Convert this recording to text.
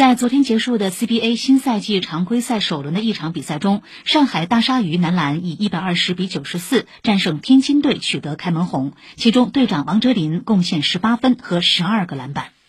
在昨天结束的 cba 新赛季常规赛首轮的一场比赛中上海大鲨鱼男篮以一百二十比九十四战胜天津队取得开门红。其中队长王哲林贡献十八分和十二个篮板。